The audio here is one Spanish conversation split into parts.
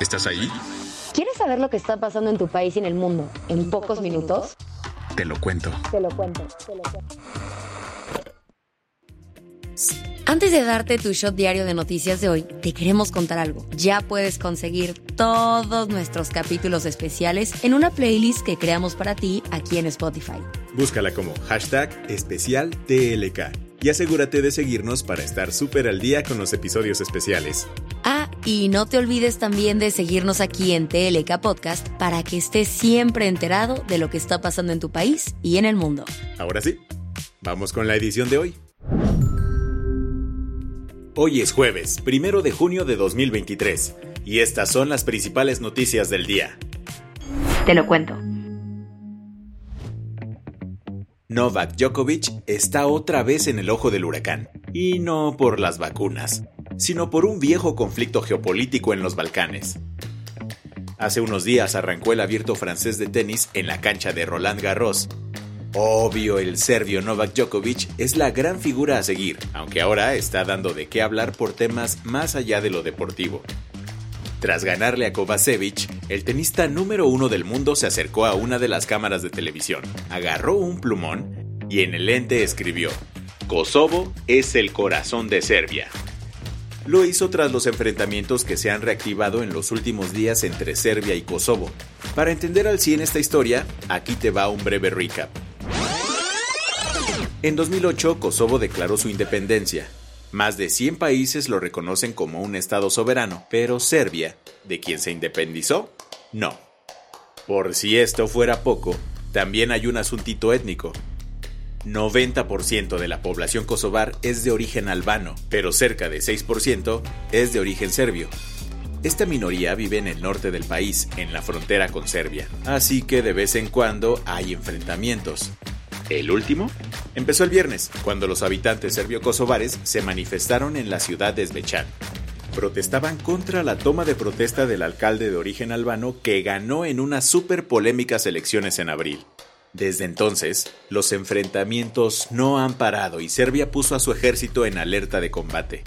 ¿Estás ahí? ¿Quieres saber lo que está pasando en tu país y en el mundo en pocos minutos? Te lo cuento. Te lo cuento, te lo cuento. Antes de darte tu shot diario de noticias de hoy, te queremos contar algo. Ya puedes conseguir todos nuestros capítulos especiales en una playlist que creamos para ti aquí en Spotify. Búscala como hashtag especial TLK y asegúrate de seguirnos para estar súper al día con los episodios especiales. Y no te olvides también de seguirnos aquí en TLK Podcast para que estés siempre enterado de lo que está pasando en tu país y en el mundo. Ahora sí, vamos con la edición de hoy. Hoy es jueves, primero de junio de 2023, y estas son las principales noticias del día. Te lo cuento. Novak Djokovic está otra vez en el ojo del huracán, y no por las vacunas, sino por un viejo conflicto geopolítico en los Balcanes. Hace unos días arrancó el abierto francés de tenis en la cancha de Roland Garros, Obvio, el serbio Novak Djokovic es la gran figura a seguir, aunque ahora está dando de qué hablar por temas más allá de lo deportivo. Tras ganarle a Kovacevic, el tenista número uno del mundo se acercó a una de las cámaras de televisión, agarró un plumón y en el lente escribió: Kosovo es el corazón de Serbia. Lo hizo tras los enfrentamientos que se han reactivado en los últimos días entre Serbia y Kosovo. Para entender al 100 esta historia, aquí te va un breve recap. En 2008, Kosovo declaró su independencia. Más de 100 países lo reconocen como un Estado soberano, pero Serbia, de quien se independizó, no. Por si esto fuera poco, también hay un asuntito étnico. 90% de la población kosovar es de origen albano, pero cerca de 6% es de origen serbio. Esta minoría vive en el norte del país, en la frontera con Serbia, así que de vez en cuando hay enfrentamientos. El último empezó el viernes, cuando los habitantes serbio-kosovares se manifestaron en la ciudad de Svečan. Protestaban contra la toma de protesta del alcalde de origen albano que ganó en unas súper polémicas elecciones en abril. Desde entonces, los enfrentamientos no han parado y Serbia puso a su ejército en alerta de combate.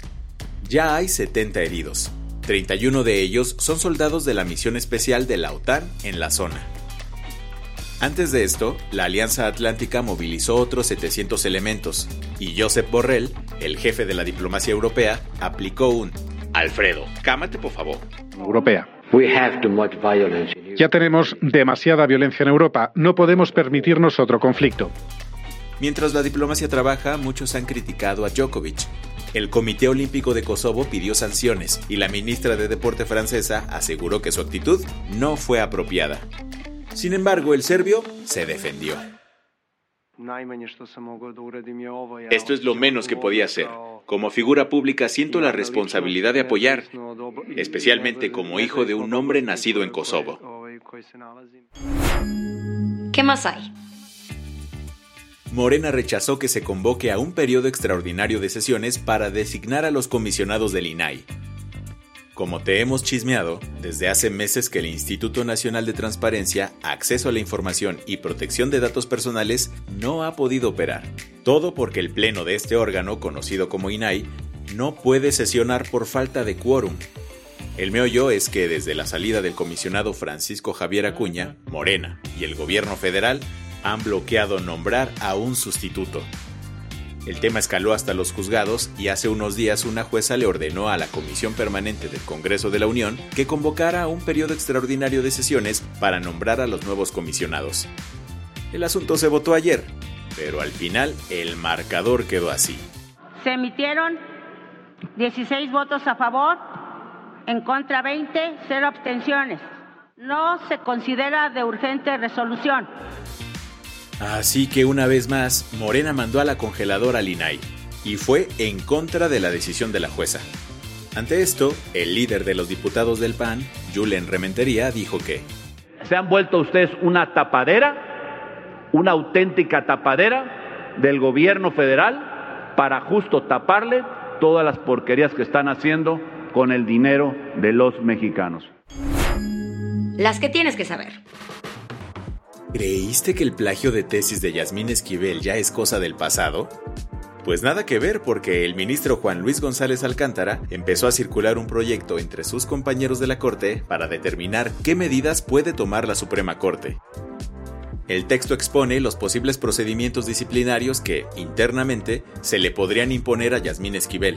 Ya hay 70 heridos. 31 de ellos son soldados de la misión especial de la OTAN en la zona. Antes de esto, la Alianza Atlántica movilizó otros 700 elementos, y Josep Borrell, el jefe de la diplomacia europea, aplicó un Alfredo, cámate por favor. Europea. Ya tenemos demasiada violencia en Europa. No podemos permitirnos otro conflicto. Mientras la diplomacia trabaja, muchos han criticado a Djokovic. El Comité Olímpico de Kosovo pidió sanciones y la ministra de Deporte francesa aseguró que su actitud no fue apropiada. Sin embargo, el serbio se defendió. Esto es lo menos que podía hacer. Como figura pública siento la responsabilidad de apoyar, especialmente como hijo de un hombre nacido en Kosovo. ¿Qué más hay? Morena rechazó que se convoque a un periodo extraordinario de sesiones para designar a los comisionados del INAI. Como te hemos chismeado, desde hace meses que el Instituto Nacional de Transparencia, Acceso a la Información y Protección de Datos Personales no ha podido operar. Todo porque el pleno de este órgano, conocido como INAI, no puede sesionar por falta de quórum. El meollo es que desde la salida del comisionado Francisco Javier Acuña, Morena y el gobierno federal han bloqueado nombrar a un sustituto. El tema escaló hasta los juzgados y hace unos días una jueza le ordenó a la Comisión Permanente del Congreso de la Unión que convocara un periodo extraordinario de sesiones para nombrar a los nuevos comisionados. El asunto se votó ayer, pero al final el marcador quedó así. Se emitieron 16 votos a favor, en contra 20, cero abstenciones. No se considera de urgente resolución. Así que una vez más, Morena mandó a la congeladora al INAI, y fue en contra de la decisión de la jueza. Ante esto, el líder de los diputados del PAN, Julen Rementería, dijo que se han vuelto ustedes una tapadera, una auténtica tapadera del gobierno federal para justo taparle todas las porquerías que están haciendo con el dinero de los mexicanos. Las que tienes que saber. ¿Creíste que el plagio de tesis de Yasmín Esquivel ya es cosa del pasado? Pues nada que ver porque el ministro Juan Luis González Alcántara empezó a circular un proyecto entre sus compañeros de la Corte para determinar qué medidas puede tomar la Suprema Corte. El texto expone los posibles procedimientos disciplinarios que, internamente, se le podrían imponer a Yasmín Esquivel.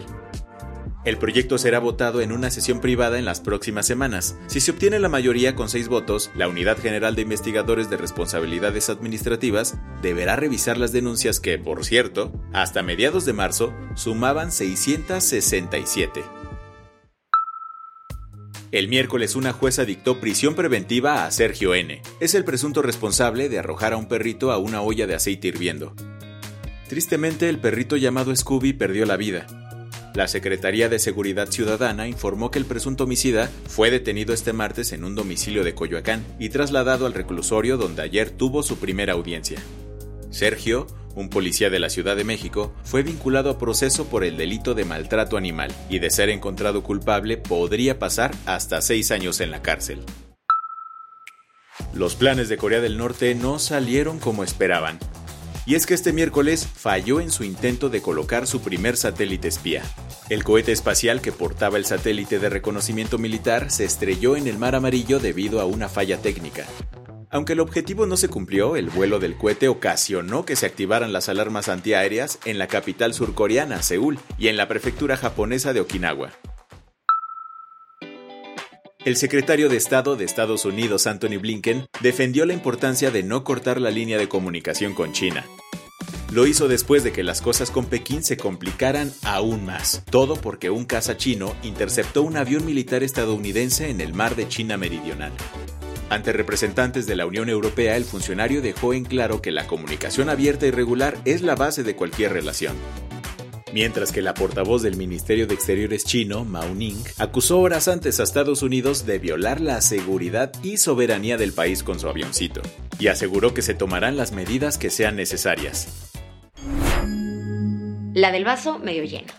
El proyecto será votado en una sesión privada en las próximas semanas. Si se obtiene la mayoría con seis votos, la Unidad General de Investigadores de Responsabilidades Administrativas deberá revisar las denuncias que, por cierto, hasta mediados de marzo sumaban 667. El miércoles una jueza dictó prisión preventiva a Sergio N. Es el presunto responsable de arrojar a un perrito a una olla de aceite hirviendo. Tristemente, el perrito llamado Scooby perdió la vida. La Secretaría de Seguridad Ciudadana informó que el presunto homicida fue detenido este martes en un domicilio de Coyoacán y trasladado al reclusorio donde ayer tuvo su primera audiencia. Sergio, un policía de la Ciudad de México, fue vinculado a proceso por el delito de maltrato animal y de ser encontrado culpable podría pasar hasta seis años en la cárcel. Los planes de Corea del Norte no salieron como esperaban, y es que este miércoles falló en su intento de colocar su primer satélite espía. El cohete espacial que portaba el satélite de reconocimiento militar se estrelló en el Mar Amarillo debido a una falla técnica. Aunque el objetivo no se cumplió, el vuelo del cohete ocasionó que se activaran las alarmas antiaéreas en la capital surcoreana, Seúl, y en la prefectura japonesa de Okinawa. El secretario de Estado de Estados Unidos, Anthony Blinken, defendió la importancia de no cortar la línea de comunicación con China. Lo hizo después de que las cosas con Pekín se complicaran aún más. Todo porque un caza chino interceptó un avión militar estadounidense en el mar de China Meridional. Ante representantes de la Unión Europea, el funcionario dejó en claro que la comunicación abierta y regular es la base de cualquier relación mientras que la portavoz del Ministerio de Exteriores chino, Mao Ning, acusó horas antes a Estados Unidos de violar la seguridad y soberanía del país con su avioncito, y aseguró que se tomarán las medidas que sean necesarias. La del vaso medio lleno.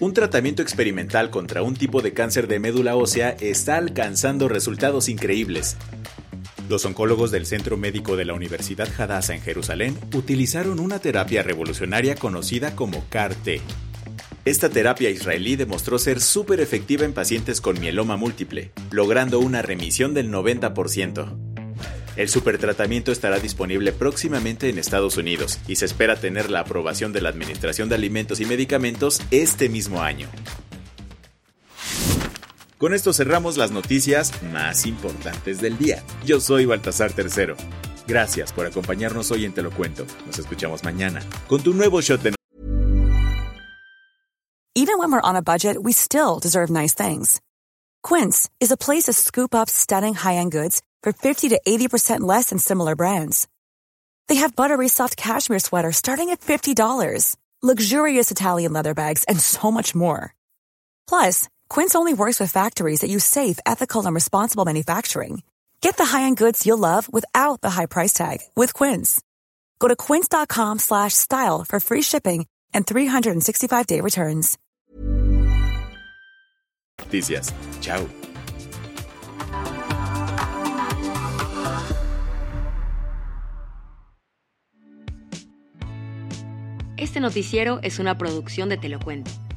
Un tratamiento experimental contra un tipo de cáncer de médula ósea está alcanzando resultados increíbles, los oncólogos del Centro Médico de la Universidad Hadassah en Jerusalén utilizaron una terapia revolucionaria conocida como CAR-T. Esta terapia israelí demostró ser súper efectiva en pacientes con mieloma múltiple, logrando una remisión del 90%. El supertratamiento estará disponible próximamente en Estados Unidos y se espera tener la aprobación de la Administración de Alimentos y Medicamentos este mismo año. Con esto cerramos las noticias más importantes del día. Yo soy Baltasar Tercero. Gracias por acompañarnos hoy en Te lo Cuento. Nos escuchamos mañana con tu nuevo shot de Even when we're on a budget, we still deserve nice things. Quince is a place to scoop up stunning high-end goods for 50 to 80% less than similar brands. They have buttery soft cashmere sweaters starting at $50, luxurious Italian leather bags, and so much more. Plus, Quince only works with factories that use safe, ethical, and responsible manufacturing. Get the high-end goods you'll love without the high price tag with Quince. Go to quince.com/style for free shipping and 365-day returns. Noticias. Chao. Este noticiero es una producción de Te lo Cuento.